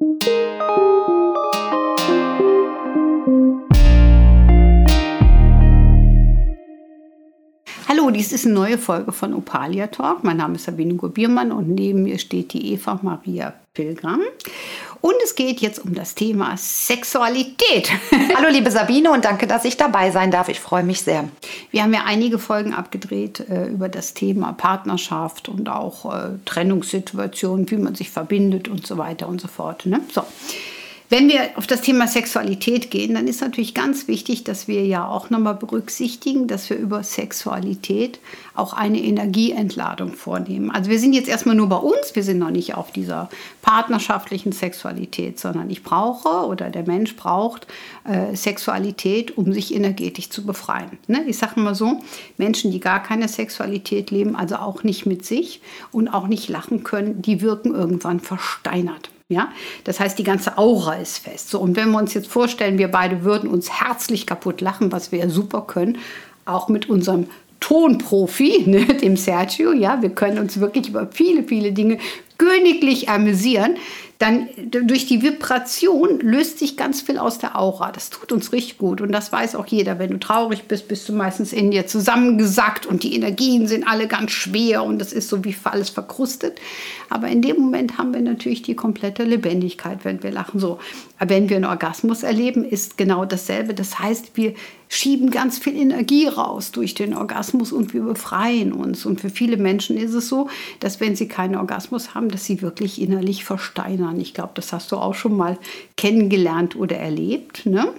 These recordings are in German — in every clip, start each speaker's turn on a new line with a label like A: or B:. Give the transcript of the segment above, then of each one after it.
A: Hallo, dies ist eine neue Folge von Opalia Talk. Mein Name ist Sabine Gurbiermann und neben mir steht die Eva Maria Pilgram. Und es geht jetzt um das Thema Sexualität.
B: Hallo liebe Sabine und danke, dass ich dabei sein darf. Ich freue mich sehr.
A: Wir haben ja einige Folgen abgedreht äh, über das Thema Partnerschaft und auch äh, Trennungssituationen, wie man sich verbindet und so weiter und so fort. Ne? So. Wenn wir auf das Thema Sexualität gehen, dann ist natürlich ganz wichtig, dass wir ja auch nochmal berücksichtigen, dass wir über Sexualität auch eine Energieentladung vornehmen. Also wir sind jetzt erstmal nur bei uns, wir sind noch nicht auf dieser partnerschaftlichen Sexualität, sondern ich brauche oder der Mensch braucht äh, Sexualität, um sich energetisch zu befreien. Ne? Ich sage mal so, Menschen, die gar keine Sexualität leben, also auch nicht mit sich und auch nicht lachen können, die wirken irgendwann versteinert. Ja, das heißt, die ganze Aura ist fest. So, und wenn wir uns jetzt vorstellen, wir beide würden uns herzlich kaputt lachen, was wir ja super können, auch mit unserem Tonprofi, ne, dem Sergio, ja, wir können uns wirklich über viele, viele Dinge königlich amüsieren, dann durch die Vibration löst sich ganz viel aus der Aura. Das tut uns richtig gut und das weiß auch jeder. Wenn du traurig bist, bist du meistens in dir zusammengesackt und die Energien sind alle ganz schwer und das ist so wie alles verkrustet. Aber in dem Moment haben wir natürlich die komplette Lebendigkeit, wenn wir lachen. So, wenn wir einen Orgasmus erleben, ist genau dasselbe. Das heißt, wir schieben ganz viel Energie raus durch den Orgasmus und wir befreien uns. Und für viele Menschen ist es so, dass wenn sie keinen Orgasmus haben, dass sie wirklich innerlich versteinern. Ich glaube, das hast du auch schon mal kennengelernt oder erlebt. Ne?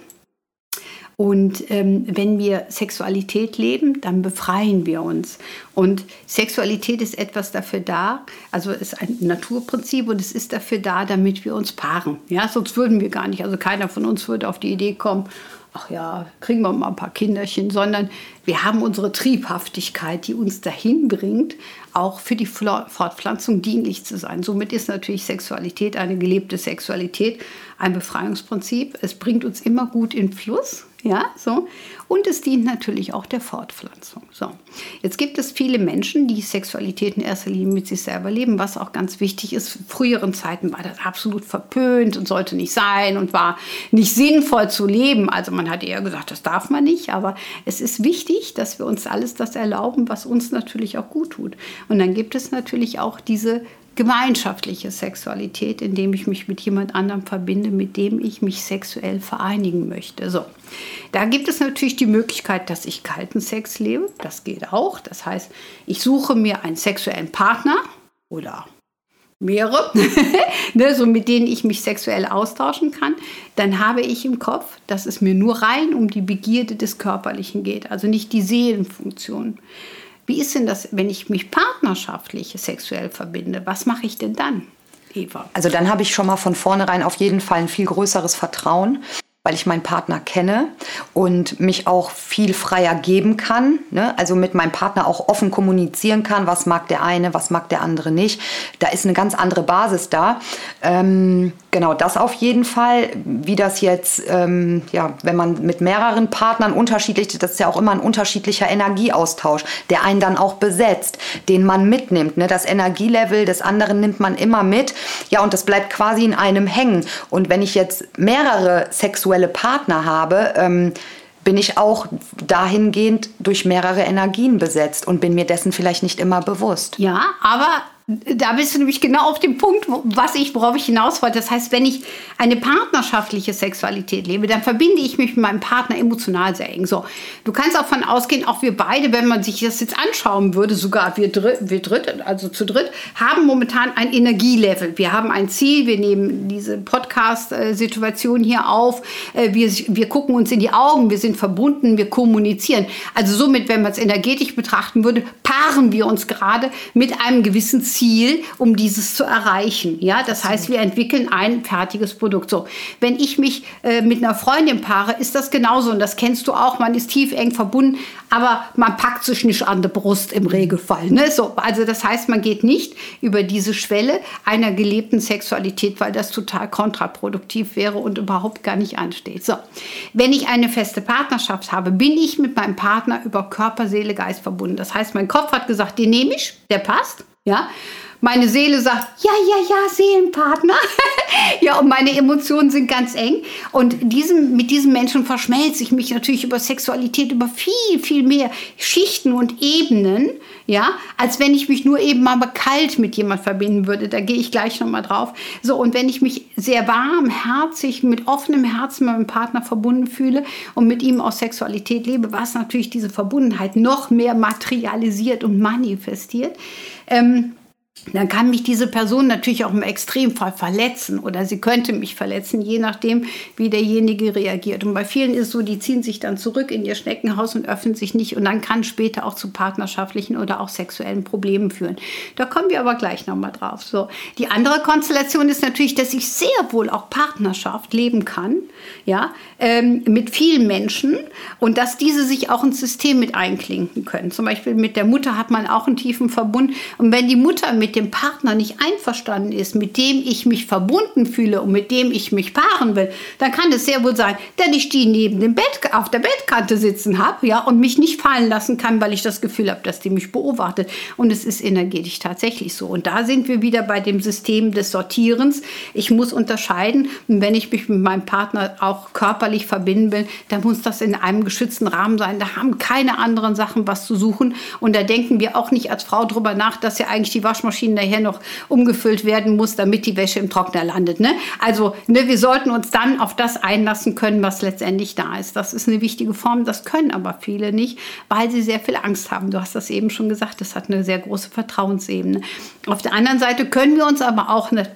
A: Und ähm, wenn wir Sexualität leben, dann befreien wir uns. Und Sexualität ist etwas dafür da, also ist ein Naturprinzip und es ist dafür da, damit wir uns paaren. Ja, sonst würden wir gar nicht. Also keiner von uns würde auf die Idee kommen, ach ja, kriegen wir mal ein paar Kinderchen, sondern wir haben unsere Triebhaftigkeit, die uns dahin bringt, auch für die Fortpflanzung dienlich zu sein. Somit ist natürlich Sexualität, eine gelebte Sexualität, ein Befreiungsprinzip. Es bringt uns immer gut in Fluss. Ja, so. Und es dient natürlich auch der Fortpflanzung. So. Jetzt gibt es viele Menschen, die Sexualität in erster Linie mit sich selber leben, was auch ganz wichtig ist. In früheren Zeiten war das absolut verpönt und sollte nicht sein und war nicht sinnvoll zu leben. Also man hat eher gesagt, das darf man nicht. Aber es ist wichtig, dass wir uns alles das erlauben, was uns natürlich auch gut tut. Und dann gibt es natürlich auch diese gemeinschaftliche Sexualität, indem ich mich mit jemand anderem verbinde, mit dem ich mich sexuell vereinigen möchte. So, da gibt es natürlich die Möglichkeit, dass ich kalten Sex lebe. Das geht auch. Das heißt, ich suche mir einen sexuellen Partner oder mehrere, ne, so mit denen ich mich sexuell austauschen kann, dann habe ich im Kopf, dass es mir nur rein um die Begierde des Körperlichen geht, also nicht die Seelenfunktion. Wie ist denn das, wenn ich mich partnerschaftlich sexuell verbinde? Was mache ich denn dann?
B: Eva. Also dann habe ich schon mal von vornherein auf jeden Fall ein viel größeres Vertrauen weil ich meinen Partner kenne und mich auch viel freier geben kann. Ne? Also mit meinem Partner auch offen kommunizieren kann, was mag der eine, was mag der andere nicht. Da ist eine ganz andere Basis da. Ähm, genau, das auf jeden Fall. Wie das jetzt, ähm, ja, wenn man mit mehreren Partnern unterschiedlich, das ist ja auch immer ein unterschiedlicher Energieaustausch, der einen dann auch besetzt, den man mitnimmt. Ne? Das Energielevel des anderen nimmt man immer mit. Ja, und das bleibt quasi in einem hängen. Und wenn ich jetzt mehrere sexuelle sexuelle Partner habe, ähm, bin ich auch dahingehend durch mehrere Energien besetzt und bin mir dessen vielleicht nicht immer bewusst.
A: Ja, aber da bist du nämlich genau auf dem Punkt, was ich, worauf ich hinaus wollte. Das heißt, wenn ich eine partnerschaftliche Sexualität lebe, dann verbinde ich mich mit meinem Partner emotional sehr eng. So, du kannst auch von ausgehen, auch wir beide, wenn man sich das jetzt anschauen würde, sogar wir, dr wir dritt, also zu dritt, haben momentan ein Energielevel. Wir haben ein Ziel, wir nehmen diese Podcast-Situation hier auf, äh, wir, wir gucken uns in die Augen, wir sind verbunden, wir kommunizieren. Also somit, wenn man es energetisch betrachten würde, paaren wir uns gerade mit einem gewissen Ziel Ziel, um dieses zu erreichen. Ja, das heißt, wir entwickeln ein fertiges Produkt. So, wenn ich mich äh, mit einer Freundin paare, ist das genauso und das kennst du auch. Man ist tief eng verbunden, aber man packt sich nicht an der Brust im Regelfall. Ne? So, also das heißt, man geht nicht über diese Schwelle einer gelebten Sexualität, weil das total kontraproduktiv wäre und überhaupt gar nicht ansteht. So, wenn ich eine feste Partnerschaft habe, bin ich mit meinem Partner über Körper, Seele, Geist verbunden. Das heißt, mein Kopf hat gesagt, den nehme ich, der passt. Ja? Meine Seele sagt, ja, ja, ja, Seelenpartner. ja, und meine Emotionen sind ganz eng. Und diesem, mit diesem Menschen verschmelze ich mich natürlich über Sexualität, über viel, viel mehr Schichten und Ebenen, ja, als wenn ich mich nur eben mal kalt mit jemand verbinden würde. Da gehe ich gleich nochmal drauf. So, und wenn ich mich sehr warm, herzig, mit offenem Herzen mit meinem Partner verbunden fühle und mit ihm aus Sexualität lebe, was natürlich diese Verbundenheit noch mehr materialisiert und manifestiert. Ähm, dann kann mich diese Person natürlich auch im Extremfall verletzen oder sie könnte mich verletzen, je nachdem, wie derjenige reagiert. Und bei vielen ist es so, die ziehen sich dann zurück in ihr Schneckenhaus und öffnen sich nicht und dann kann später auch zu partnerschaftlichen oder auch sexuellen Problemen führen. Da kommen wir aber gleich nochmal drauf. So. Die andere Konstellation ist natürlich, dass ich sehr wohl auch Partnerschaft leben kann, ja, ähm, mit vielen Menschen und dass diese sich auch ins System mit einklinken können. Zum Beispiel mit der Mutter hat man auch einen tiefen Verbund und wenn die Mutter mit dem Partner nicht einverstanden ist, mit dem ich mich verbunden fühle und mit dem ich mich paaren will, dann kann es sehr wohl sein, dass ich die neben dem Bett auf der Bettkante sitzen habe, ja, und mich nicht fallen lassen kann, weil ich das Gefühl habe, dass die mich beobachtet. Und es ist energetisch tatsächlich so. Und da sind wir wieder bei dem System des Sortierens. Ich muss unterscheiden. Und wenn ich mich mit meinem Partner auch körperlich verbinden will, dann muss das in einem geschützten Rahmen sein. Da haben keine anderen Sachen was zu suchen. Und da denken wir auch nicht als Frau drüber nach, dass ja eigentlich die Waschmaschine Waschmaschine nachher noch umgefüllt werden muss, damit die Wäsche im Trockner landet. Ne? Also ne, wir sollten uns dann auf das einlassen können, was letztendlich da ist. Das ist eine wichtige Form, das können aber viele nicht, weil sie sehr viel Angst haben. Du hast das eben schon gesagt, das hat eine sehr große Vertrauensebene. Auf der anderen Seite können wir uns aber auch eine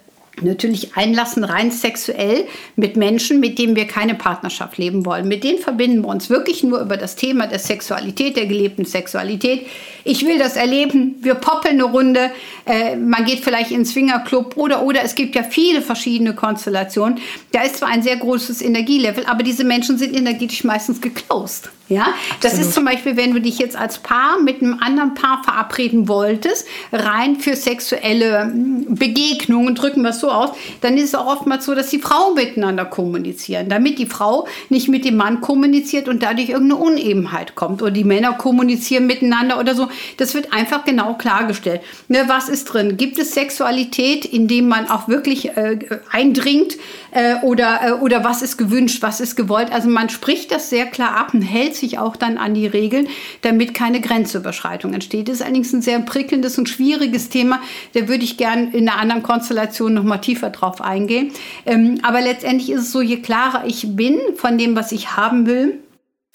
A: natürlich einlassen, rein sexuell mit Menschen, mit denen wir keine Partnerschaft leben wollen. Mit denen verbinden wir uns wirklich nur über das Thema der Sexualität, der gelebten Sexualität. Ich will das erleben, wir poppeln eine Runde, äh, man geht vielleicht ins Swingerclub oder, oder es gibt ja viele verschiedene Konstellationen. Da ist zwar ein sehr großes Energielevel, aber diese Menschen sind energetisch meistens geclosed. Ja, das ist zum Beispiel, wenn du dich jetzt als Paar mit einem anderen Paar verabreden wolltest, rein für sexuelle hm, Begegnungen, drücken wir es so aus, dann ist es auch oftmals so, dass die Frauen miteinander kommunizieren, damit die Frau nicht mit dem Mann kommuniziert und dadurch irgendeine Unebenheit kommt oder die Männer kommunizieren miteinander oder so. Das wird einfach genau klargestellt. Ne, was ist drin? Gibt es Sexualität, indem man auch wirklich äh, eindringt äh, oder, äh, oder was ist gewünscht, was ist gewollt? Also man spricht das sehr klar ab und hält sich auch dann an die Regeln, damit keine Grenzüberschreitung entsteht. Das ist allerdings ein sehr prickelndes und schwieriges Thema. Da würde ich gern in einer anderen Konstellation noch mal tiefer drauf eingehen. Ähm, aber letztendlich ist es so, je klarer ich bin von dem, was ich haben will,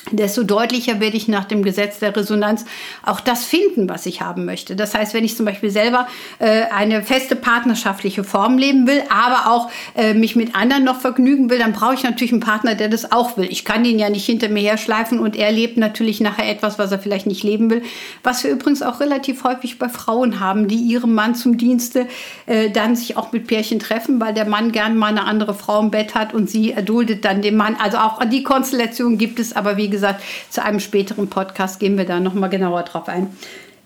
A: desto deutlicher werde ich nach dem Gesetz der Resonanz auch das finden, was ich haben möchte. Das heißt, wenn ich zum Beispiel selber äh, eine feste partnerschaftliche Form leben will, aber auch äh, mich mit anderen noch vergnügen will, dann brauche ich natürlich einen Partner, der das auch will. Ich kann ihn ja nicht hinter mir herschleifen und er lebt natürlich nachher etwas, was er vielleicht nicht leben will. Was wir übrigens auch relativ häufig bei Frauen haben, die ihrem Mann zum Dienste äh, dann sich auch mit Pärchen treffen, weil der Mann gern mal eine andere Frau im Bett hat und sie erduldet dann den Mann. Also auch die Konstellation gibt es, aber wie gesagt, zu einem späteren Podcast gehen wir da nochmal genauer drauf ein.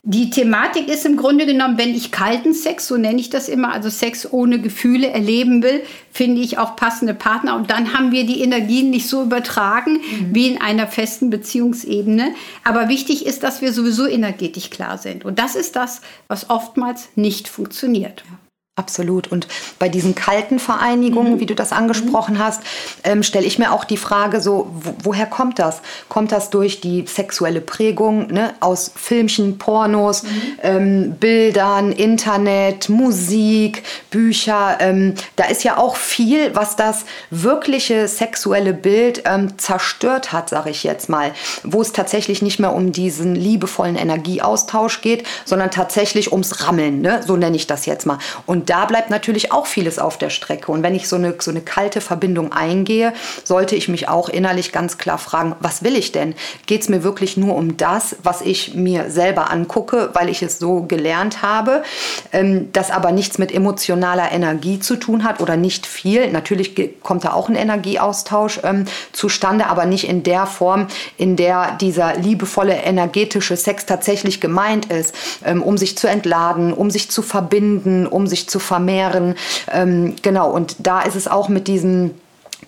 A: Die Thematik ist im Grunde genommen, wenn ich kalten Sex, so nenne ich das immer, also Sex ohne Gefühle erleben will, finde ich auch passende Partner. Und dann haben wir die Energien nicht so übertragen mhm. wie in einer festen Beziehungsebene. Aber wichtig ist, dass wir sowieso energetisch klar sind. Und das ist das, was oftmals nicht funktioniert. Ja.
B: Absolut. Und bei diesen kalten Vereinigungen, mhm. wie du das angesprochen mhm. hast, ähm, stelle ich mir auch die Frage so, wo, woher kommt das? Kommt das durch die sexuelle Prägung ne? aus Filmchen, Pornos, mhm. ähm, Bildern, Internet, Musik, Bücher? Ähm, da ist ja auch viel, was das wirkliche sexuelle Bild ähm, zerstört hat, sage ich jetzt mal. Wo es tatsächlich nicht mehr um diesen liebevollen Energieaustausch geht, sondern tatsächlich ums Rammeln. Ne? So nenne ich das jetzt mal. Und da bleibt natürlich auch vieles auf der Strecke. Und wenn ich so eine, so eine kalte Verbindung eingehe, sollte ich mich auch innerlich ganz klar fragen, was will ich denn? Geht es mir wirklich nur um das, was ich mir selber angucke, weil ich es so gelernt habe, ähm, das aber nichts mit emotionaler Energie zu tun hat oder nicht viel. Natürlich kommt da auch ein Energieaustausch ähm, zustande, aber nicht in der Form, in der dieser liebevolle energetische Sex tatsächlich gemeint ist, ähm, um sich zu entladen, um sich zu verbinden, um sich zu zu vermehren. Ähm, genau, und da ist es auch mit diesem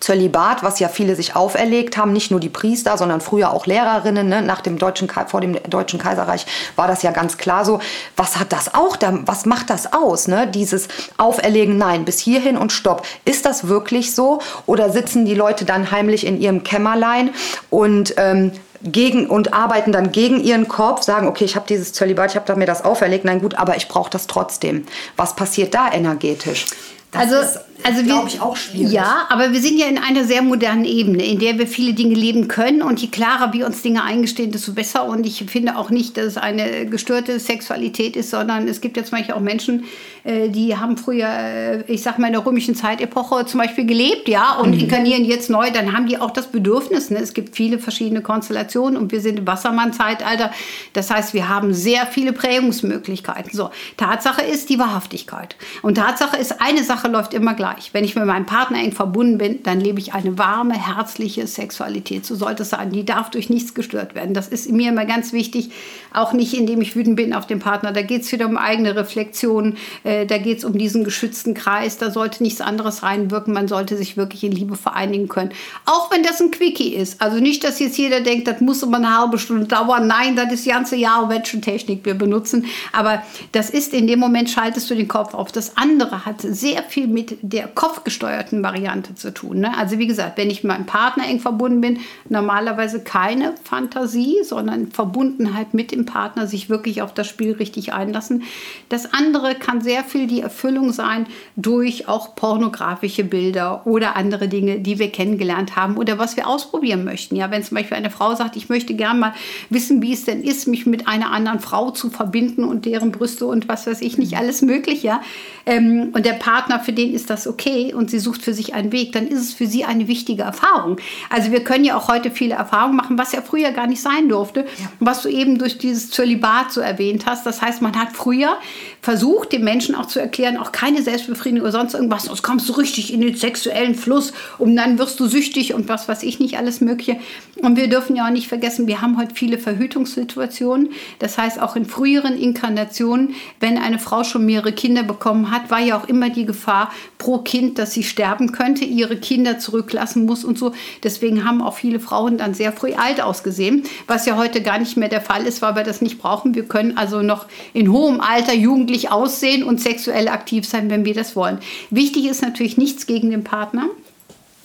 B: Zölibat, was ja viele sich auferlegt haben, nicht nur die Priester, sondern früher auch Lehrerinnen. Ne? Nach dem deutschen vor dem deutschen Kaiserreich war das ja ganz klar so. Was hat das auch? Da, was macht das aus? Ne? Dieses Auferlegen, nein, bis hierhin und stopp. Ist das wirklich so? Oder sitzen die Leute dann heimlich in ihrem Kämmerlein und ähm, gegen und arbeiten dann gegen ihren Kopf, sagen, okay, ich habe dieses Zölibat, ich habe mir das auferlegt, nein gut, aber ich brauche das trotzdem. Was passiert da energetisch?
A: Das also also glaube ich, auch schwierig. Ja, aber wir sind ja in einer sehr modernen Ebene, in der wir viele Dinge leben können. Und je klarer wir uns Dinge eingestehen, desto besser. Und ich finde auch nicht, dass es eine gestörte Sexualität ist, sondern es gibt ja zum Beispiel auch Menschen, äh, die haben früher, äh, ich sag mal, in der römischen Zeitepoche zum Beispiel gelebt, ja, und mhm. inkarnieren jetzt neu. Dann haben die auch das Bedürfnis. Ne? Es gibt viele verschiedene Konstellationen und wir sind im Wassermann-Zeitalter. Das heißt, wir haben sehr viele Prägungsmöglichkeiten. So, Tatsache ist die Wahrhaftigkeit. Und Tatsache ist, eine Sache läuft immer gleich gleich. Wenn ich mit meinem Partner eng verbunden bin, dann lebe ich eine warme, herzliche Sexualität. So sollte es sein. Die darf durch nichts gestört werden. Das ist mir immer ganz wichtig. Auch nicht, indem ich wütend bin auf den Partner. Da geht es wieder um eigene Reflexion. Äh, da geht es um diesen geschützten Kreis. Da sollte nichts anderes reinwirken. Man sollte sich wirklich in Liebe vereinigen können. Auch wenn das ein Quickie ist. Also nicht, dass jetzt jeder denkt, das muss immer eine halbe Stunde dauern. Nein, das ist die ganze Jahr, Technik wir benutzen. Aber das ist in dem Moment, schaltest du den Kopf auf. Das andere hat sehr viel mit der der kopfgesteuerten Variante zu tun. Ne? Also wie gesagt, wenn ich mit meinem Partner eng verbunden bin, normalerweise keine Fantasie, sondern Verbundenheit mit dem Partner, sich wirklich auf das Spiel richtig einlassen. Das andere kann sehr viel die Erfüllung sein durch auch pornografische Bilder oder andere Dinge, die wir kennengelernt haben oder was wir ausprobieren möchten. Ja, wenn zum Beispiel eine Frau sagt, ich möchte gerne mal wissen, wie es denn ist, mich mit einer anderen Frau zu verbinden und deren Brüste und was weiß ich nicht alles möglich, ja. Ähm, und der Partner, für den ist das okay und sie sucht für sich einen Weg, dann ist es für sie eine wichtige Erfahrung. Also wir können ja auch heute viele Erfahrungen machen, was ja früher gar nicht sein durfte, ja. was du eben durch dieses Zölibat so erwähnt hast. Das heißt, man hat früher versucht, den Menschen auch zu erklären, auch keine Selbstbefriedigung oder sonst irgendwas, sonst kommst du richtig in den sexuellen Fluss und dann wirst du süchtig und was weiß ich nicht, alles Mögliche. Und wir dürfen ja auch nicht vergessen, wir haben heute viele Verhütungssituationen. Das heißt, auch in früheren Inkarnationen, wenn eine Frau schon mehrere Kinder bekommen hat, war ja auch immer die Gefahr pro Kind, dass sie sterben könnte, ihre Kinder zurücklassen muss und so. Deswegen haben auch viele Frauen dann sehr früh alt ausgesehen, was ja heute gar nicht mehr der Fall ist, weil wir das nicht brauchen. Wir können also noch in hohem Alter jugendlich aussehen und sexuell aktiv sein, wenn wir das wollen. Wichtig ist natürlich nichts gegen den Partner.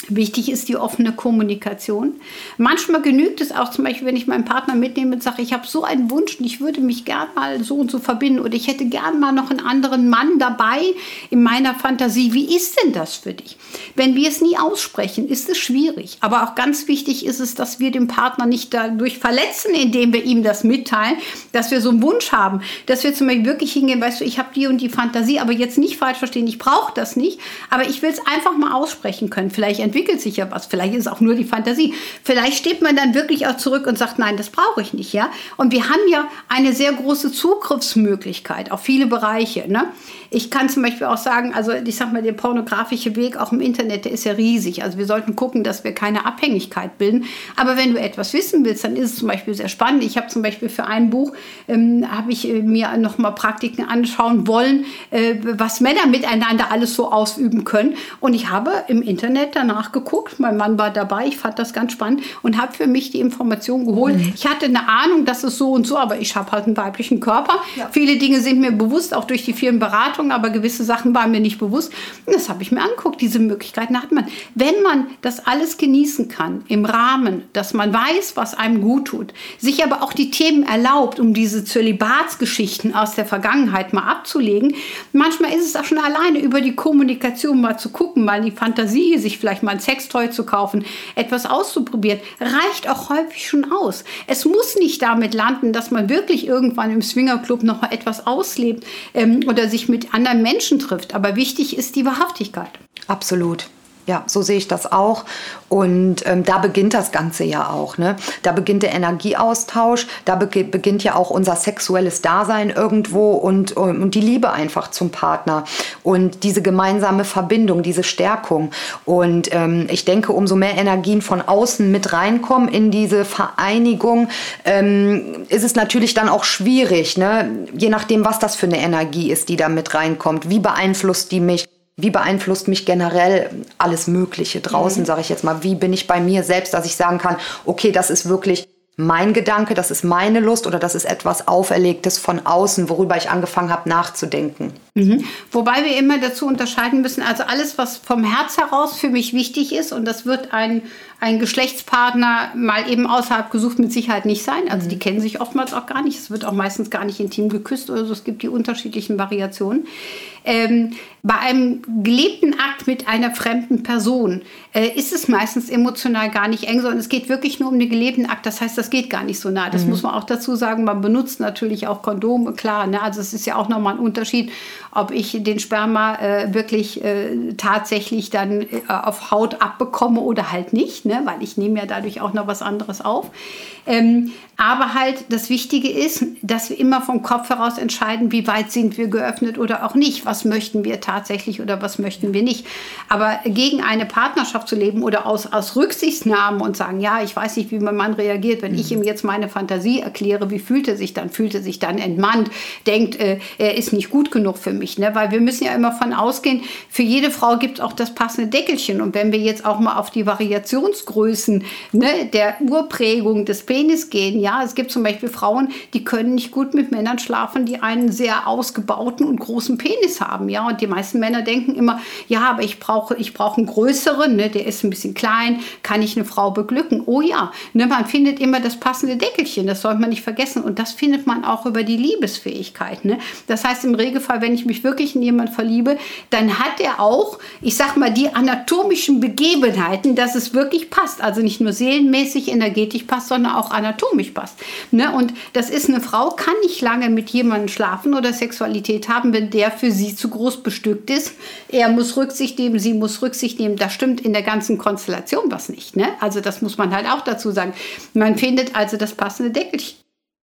A: Wichtig ist die offene Kommunikation. Manchmal genügt es auch zum Beispiel, wenn ich meinen Partner mitnehme und sage, ich habe so einen Wunsch und ich würde mich gern mal so und so verbinden oder ich hätte gern mal noch einen anderen Mann dabei in meiner Fantasie. Wie ist denn das für dich? Wenn wir es nie aussprechen, ist es schwierig. Aber auch ganz wichtig ist es, dass wir den Partner nicht dadurch verletzen, indem wir ihm das mitteilen, dass wir so einen Wunsch haben, dass wir zum Beispiel wirklich hingehen, weißt du, ich habe die und die Fantasie, aber jetzt nicht falsch verstehen, ich brauche das nicht, aber ich will es einfach mal aussprechen können. Vielleicht entwickelt sich ja was. Vielleicht ist es auch nur die Fantasie. Vielleicht steht man dann wirklich auch zurück und sagt, nein, das brauche ich nicht, ja. Und wir haben ja eine sehr große Zugriffsmöglichkeit auf viele Bereiche. Ne? Ich kann zum Beispiel auch sagen, also ich sag mal, der pornografische Weg auch im Internet, der ist ja riesig. Also wir sollten gucken, dass wir keine Abhängigkeit bilden. Aber wenn du etwas wissen willst, dann ist es zum Beispiel sehr spannend. Ich habe zum Beispiel für ein Buch ähm, habe ich äh, mir noch mal Praktiken anschauen wollen, äh, was Männer miteinander alles so ausüben können. Und ich habe im Internet danach nachgeguckt. Mein Mann war dabei. Ich fand das ganz spannend und habe für mich die Information geholt. Mhm. Ich hatte eine Ahnung, dass es so und so, aber ich habe halt einen weiblichen Körper. Ja. Viele Dinge sind mir bewusst, auch durch die vielen Beratungen, aber gewisse Sachen waren mir nicht bewusst. Und das habe ich mir angeguckt. Diese Möglichkeiten hat man. Wenn man das alles genießen kann, im Rahmen, dass man weiß, was einem gut tut, sich aber auch die Themen erlaubt, um diese Zölibatsgeschichten aus der Vergangenheit mal abzulegen. Manchmal ist es auch schon alleine über die Kommunikation mal zu gucken, mal die Fantasie sich vielleicht mal ein Sextoy zu kaufen, etwas auszuprobieren, reicht auch häufig schon aus. Es muss nicht damit landen, dass man wirklich irgendwann im Swingerclub noch etwas auslebt ähm, oder sich mit anderen Menschen trifft. Aber wichtig ist die Wahrhaftigkeit.
B: Absolut. Ja, so sehe ich das auch. Und ähm, da beginnt das Ganze ja auch. Ne? Da beginnt der Energieaustausch, da be beginnt ja auch unser sexuelles Dasein irgendwo und, und die Liebe einfach zum Partner und diese gemeinsame Verbindung, diese Stärkung. Und ähm, ich denke, umso mehr Energien von außen mit reinkommen in diese Vereinigung, ähm, ist es natürlich dann auch schwierig, ne? je nachdem, was das für eine Energie ist, die da mit reinkommt. Wie beeinflusst die mich? Wie beeinflusst mich generell alles Mögliche draußen, mhm. sage ich jetzt mal. Wie bin ich bei mir selbst, dass ich sagen kann, okay, das ist wirklich mein Gedanke, das ist meine Lust oder das ist etwas Auferlegtes von außen, worüber ich angefangen habe nachzudenken.
A: Mhm. Wobei wir immer dazu unterscheiden müssen, also alles, was vom Herz heraus für mich wichtig ist, und das wird ein, ein Geschlechtspartner mal eben außerhalb gesucht mit Sicherheit nicht sein. Also die mhm. kennen sich oftmals auch gar nicht. Es wird auch meistens gar nicht intim geküsst oder so. Es gibt die unterschiedlichen Variationen. Ähm, bei einem gelebten Akt mit einer fremden Person äh, ist es meistens emotional gar nicht eng, sondern es geht wirklich nur um den gelebten Akt. Das heißt, das geht gar nicht so nah. Das mhm. muss man auch dazu sagen. Man benutzt natürlich auch Kondome, klar. Ne? Also es ist ja auch nochmal ein Unterschied, ob ich den Sperma äh, wirklich äh, tatsächlich dann äh, auf Haut abbekomme oder halt nicht, ne? weil ich nehme ja dadurch auch noch was anderes auf. Ähm, aber halt das Wichtige ist, dass wir immer vom Kopf heraus entscheiden, wie weit sind wir geöffnet oder auch nicht. Was möchten wir tatsächlich oder was möchten wir nicht. Aber gegen eine Partnerschaft zu leben oder aus, aus Rücksichtnahme und sagen, ja, ich weiß nicht, wie mein Mann reagiert, wenn mhm. ich ihm jetzt meine Fantasie erkläre, wie fühlt er sich dann? Fühlt er sich dann entmannt, denkt, äh, er ist nicht gut genug für mich. Ne? Weil wir müssen ja immer von ausgehen, für jede Frau gibt es auch das passende Deckelchen. Und wenn wir jetzt auch mal auf die Variationsgrößen ne, der Urprägung des Penis gehen, ja, es gibt zum Beispiel Frauen, die können nicht gut mit Männern schlafen, die einen sehr ausgebauten und großen Penis haben. Ja, und die meisten Männer denken immer, ja, aber ich brauche, ich brauche einen größeren, ne, der ist ein bisschen klein, kann ich eine Frau beglücken? Oh ja, ne, man findet immer das passende Deckelchen, das sollte man nicht vergessen. Und das findet man auch über die Liebesfähigkeit. Ne? Das heißt, im Regelfall, wenn ich mich wirklich in jemanden verliebe, dann hat er auch, ich sag mal, die anatomischen Begebenheiten, dass es wirklich passt. Also nicht nur seelenmäßig, energetisch passt, sondern auch anatomisch passt. Ne? Und das ist eine Frau, kann nicht lange mit jemandem schlafen oder Sexualität haben, wenn der für sie zu groß bestückt ist. Er muss Rücksicht nehmen, sie muss Rücksicht nehmen. Da stimmt in der ganzen Konstellation was nicht. Ne? Also das muss man halt auch dazu sagen. Man findet also das passende Deckelchen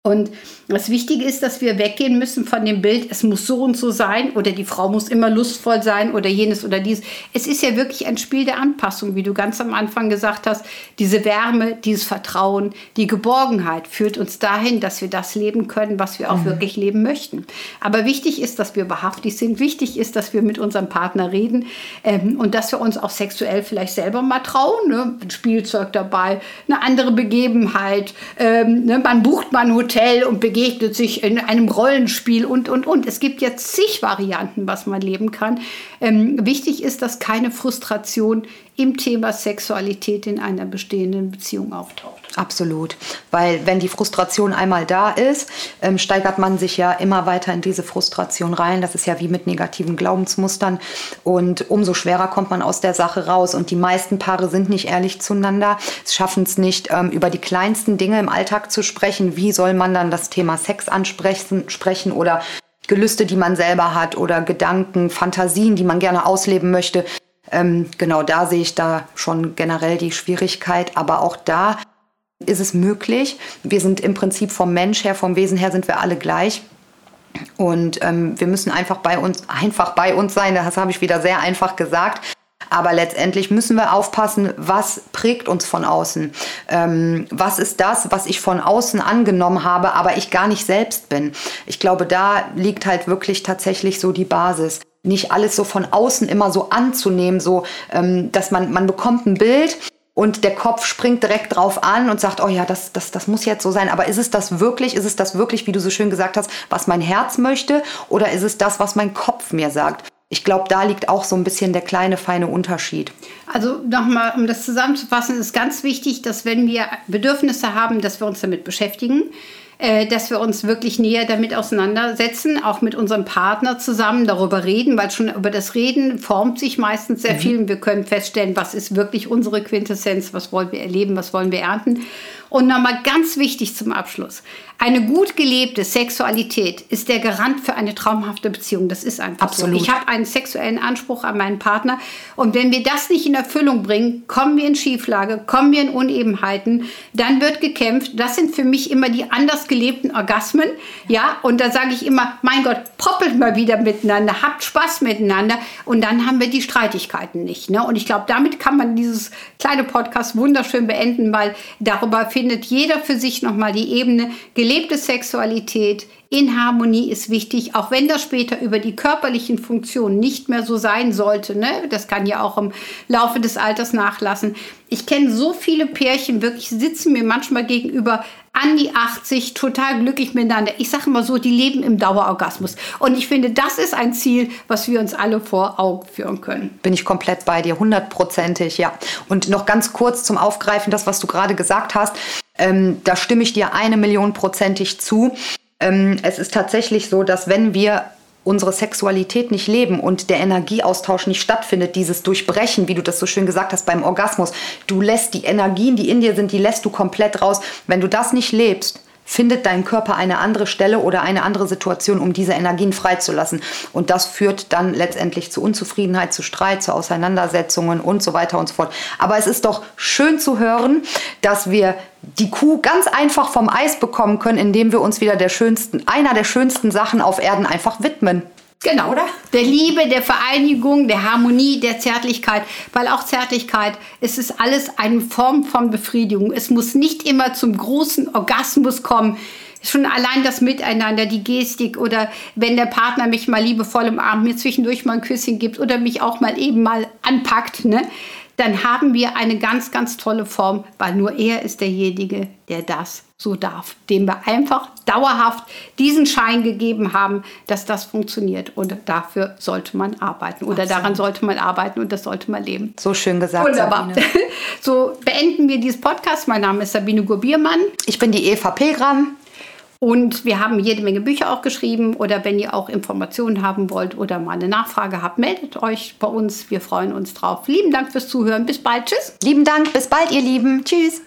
A: und das Wichtige ist, dass wir weggehen müssen von dem Bild, es muss so und so sein oder die Frau muss immer lustvoll sein oder jenes oder dies. Es ist ja wirklich ein Spiel der Anpassung, wie du ganz am Anfang gesagt hast. Diese Wärme, dieses Vertrauen, die Geborgenheit führt uns dahin, dass wir das leben können, was wir auch mhm. wirklich leben möchten. Aber wichtig ist, dass wir wahrhaftig sind. Wichtig ist, dass wir mit unserem Partner reden ähm, und dass wir uns auch sexuell vielleicht selber mal trauen. Ne? Ein Spielzeug dabei, eine andere Begebenheit. Ähm, ne? Man bucht mal ein Hotel Hotel und begegnet sich in einem Rollenspiel und, und, und. Es gibt jetzt zig Varianten, was man leben kann. Ähm, wichtig ist, dass keine Frustration im Thema Sexualität in einer bestehenden Beziehung auftaucht.
B: Absolut, weil wenn die Frustration einmal da ist, ähm, steigert man sich ja immer weiter in diese Frustration rein. Das ist ja wie mit negativen Glaubensmustern und umso schwerer kommt man aus der Sache raus. Und die meisten Paare sind nicht ehrlich zueinander, schaffen es nicht, ähm, über die kleinsten Dinge im Alltag zu sprechen. Wie soll man dann das Thema Sex ansprechen sprechen oder Gelüste, die man selber hat oder Gedanken, Fantasien, die man gerne ausleben möchte. Ähm, genau da sehe ich da schon generell die Schwierigkeit. Aber auch da ist es möglich. Wir sind im Prinzip vom Mensch her, vom Wesen her sind wir alle gleich. Und ähm, wir müssen einfach bei uns, einfach bei uns sein. Das habe ich wieder sehr einfach gesagt. Aber letztendlich müssen wir aufpassen, was prägt uns von außen. Ähm, was ist das, was ich von außen angenommen habe, aber ich gar nicht selbst bin. Ich glaube, da liegt halt wirklich tatsächlich so die Basis nicht alles so von außen immer so anzunehmen, so ähm, dass man man bekommt ein Bild und der Kopf springt direkt drauf an und sagt, oh ja, das, das, das muss jetzt so sein. Aber ist es das wirklich? Ist es das wirklich, wie du so schön gesagt hast, was mein Herz möchte? Oder ist es das, was mein Kopf mir sagt? Ich glaube, da liegt auch so ein bisschen der kleine, feine Unterschied.
A: Also nochmal, um das zusammenzufassen, ist ganz wichtig, dass wenn wir Bedürfnisse haben, dass wir uns damit beschäftigen äh, dass wir uns wirklich näher damit auseinandersetzen, auch mit unserem Partner zusammen darüber reden, weil schon über das Reden formt sich meistens sehr mhm. viel. Und wir können feststellen, was ist wirklich unsere Quintessenz, was wollen wir erleben, was wollen wir ernten. Und nochmal ganz wichtig zum Abschluss. Eine gut gelebte Sexualität ist der Garant für eine traumhafte Beziehung. Das ist einfach Absolut. so. Ich habe einen sexuellen Anspruch an meinen Partner. Und wenn wir das nicht in Erfüllung bringen, kommen wir in Schieflage, kommen wir in Unebenheiten, dann wird gekämpft. Das sind für mich immer die anders gelebten Orgasmen. Ja, und da sage ich immer, mein Gott, poppelt mal wieder miteinander, habt Spaß miteinander. Und dann haben wir die Streitigkeiten nicht. Ne? Und ich glaube, damit kann man dieses kleine Podcast wunderschön beenden, weil darüber findet jeder für sich nochmal die Ebene gelebte Sexualität in Harmonie ist wichtig, auch wenn das später über die körperlichen Funktionen nicht mehr so sein sollte. Ne? Das kann ja auch im Laufe des Alters nachlassen. Ich kenne so viele Pärchen, wirklich sitzen mir manchmal gegenüber an die 80, total glücklich miteinander. Ich sage immer so, die leben im Dauerorgasmus. Und ich finde, das ist ein Ziel, was wir uns alle vor Augen führen können.
B: Bin ich komplett bei dir, hundertprozentig, ja. Und noch ganz kurz zum Aufgreifen, das, was du gerade gesagt hast. Ähm, da stimme ich dir eine Million prozentig zu. Ähm, es ist tatsächlich so, dass wenn wir unsere Sexualität nicht leben und der Energieaustausch nicht stattfindet, dieses Durchbrechen, wie du das so schön gesagt hast beim Orgasmus, du lässt die Energien, die in dir sind, die lässt du komplett raus. Wenn du das nicht lebst, findet dein Körper eine andere Stelle oder eine andere Situation, um diese Energien freizulassen. Und das führt dann letztendlich zu Unzufriedenheit, zu Streit, zu Auseinandersetzungen und so weiter und so fort. Aber es ist doch schön zu hören, dass wir die Kuh ganz einfach vom Eis bekommen können, indem wir uns wieder der schönsten, einer der schönsten Sachen auf Erden einfach widmen.
A: Genau, oder? Der Liebe, der Vereinigung, der Harmonie, der Zärtlichkeit. Weil auch Zärtlichkeit, es ist alles eine Form von Befriedigung. Es muss nicht immer zum großen Orgasmus kommen. Schon allein das Miteinander, die Gestik oder wenn der Partner mich mal liebevoll im Arm mir zwischendurch mal ein Küsschen gibt oder mich auch mal eben mal anpackt, ne? Dann haben wir eine ganz, ganz tolle Form, weil nur er ist derjenige, der das so darf, dem wir einfach dauerhaft diesen Schein gegeben haben, dass das funktioniert. Und dafür sollte man arbeiten oder Absolut. daran sollte man arbeiten und das sollte man leben.
B: So schön gesagt.
A: Wunderbar. Sabine. So beenden wir dieses Podcast. Mein Name ist Sabine Gurbiermann.
B: Ich bin die Eva Pilgram.
A: Und wir haben jede Menge Bücher auch geschrieben. Oder wenn ihr auch Informationen haben wollt oder mal eine Nachfrage habt, meldet euch bei uns. Wir freuen uns drauf. Lieben Dank fürs Zuhören. Bis bald. Tschüss.
B: Lieben Dank. Bis bald, ihr Lieben. Tschüss.